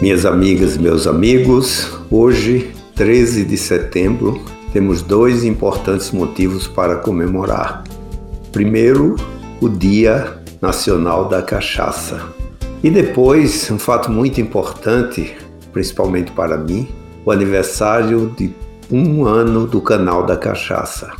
Minhas amigas e meus amigos, hoje, 13 de setembro, temos dois importantes motivos para comemorar. Primeiro, o Dia Nacional da Cachaça. E depois, um fato muito importante, principalmente para mim, o aniversário de um ano do canal da cachaça.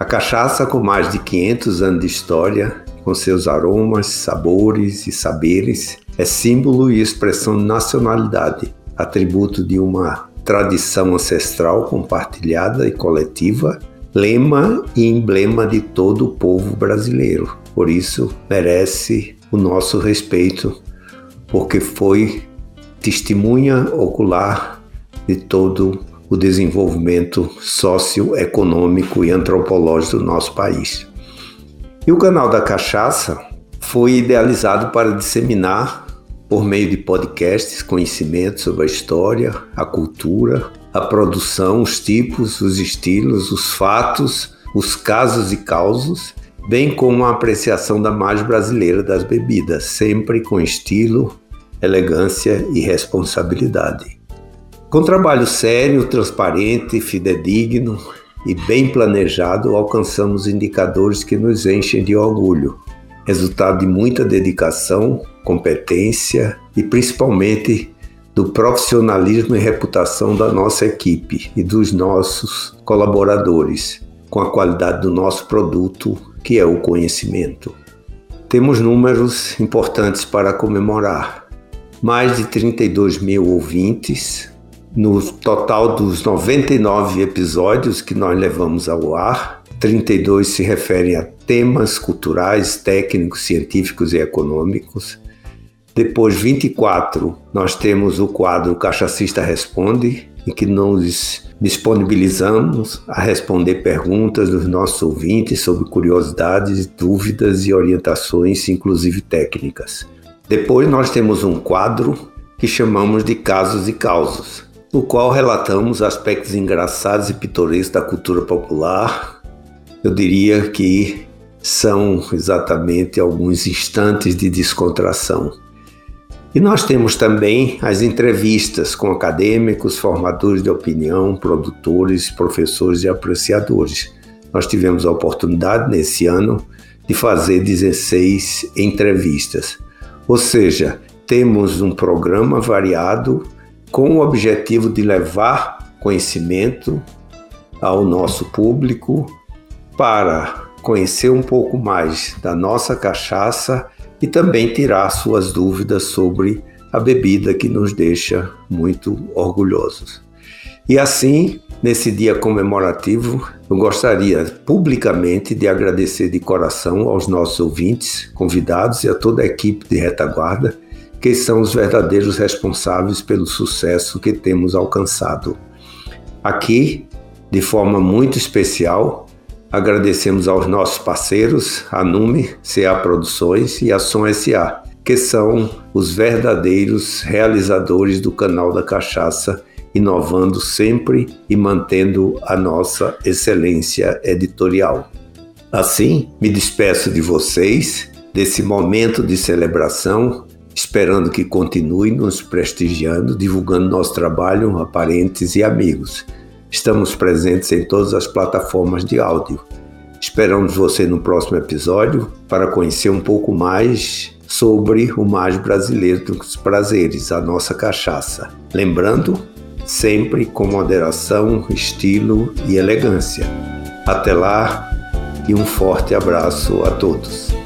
A cachaça, com mais de 500 anos de história, com seus aromas, sabores e saberes, é símbolo e expressão de nacionalidade, atributo de uma tradição ancestral compartilhada e coletiva, lema e emblema de todo o povo brasileiro. Por isso, merece o nosso respeito, porque foi testemunha ocular de todo o desenvolvimento socioeconômico e antropológico do nosso país. E o canal da Cachaça foi idealizado para disseminar, por meio de podcasts, conhecimentos sobre a história, a cultura, a produção, os tipos, os estilos, os fatos, os casos e causos, bem como a apreciação da margem brasileira das bebidas, sempre com estilo, elegância e responsabilidade. Com trabalho sério, transparente, fidedigno e bem planejado, alcançamos indicadores que nos enchem de orgulho, resultado de muita dedicação, competência e principalmente do profissionalismo e reputação da nossa equipe e dos nossos colaboradores, com a qualidade do nosso produto, que é o conhecimento. Temos números importantes para comemorar. Mais de 32 mil ouvintes, no total dos 99 episódios que nós levamos ao ar, 32 se referem a temas culturais, técnicos, científicos e econômicos. Depois, 24, nós temos o quadro Cachacista Responde, em que nos disponibilizamos a responder perguntas dos nossos ouvintes sobre curiosidades, dúvidas e orientações, inclusive técnicas. Depois, nós temos um quadro que chamamos de Casos e Causos, no qual relatamos aspectos engraçados e pitorescos da cultura popular. Eu diria que são exatamente alguns instantes de descontração. E nós temos também as entrevistas com acadêmicos, formadores de opinião, produtores, professores e apreciadores. Nós tivemos a oportunidade nesse ano de fazer 16 entrevistas. Ou seja, temos um programa variado com o objetivo de levar conhecimento ao nosso público para conhecer um pouco mais da nossa cachaça e também tirar suas dúvidas sobre a bebida que nos deixa muito orgulhosos. E assim, nesse dia comemorativo, eu gostaria publicamente de agradecer de coração aos nossos ouvintes, convidados e a toda a equipe de retaguarda que são os verdadeiros responsáveis pelo sucesso que temos alcançado. Aqui, de forma muito especial, agradecemos aos nossos parceiros, a Nume, CA Produções e a Som SA, que são os verdadeiros realizadores do canal da Cachaça, inovando sempre e mantendo a nossa excelência editorial. Assim, me despeço de vocês desse momento de celebração esperando que continue nos prestigiando, divulgando nosso trabalho a parentes e amigos. Estamos presentes em todas as plataformas de áudio. Esperamos você no próximo episódio para conhecer um pouco mais sobre o mais brasileiro dos prazeres, a nossa cachaça. Lembrando, sempre com moderação, estilo e elegância. Até lá e um forte abraço a todos.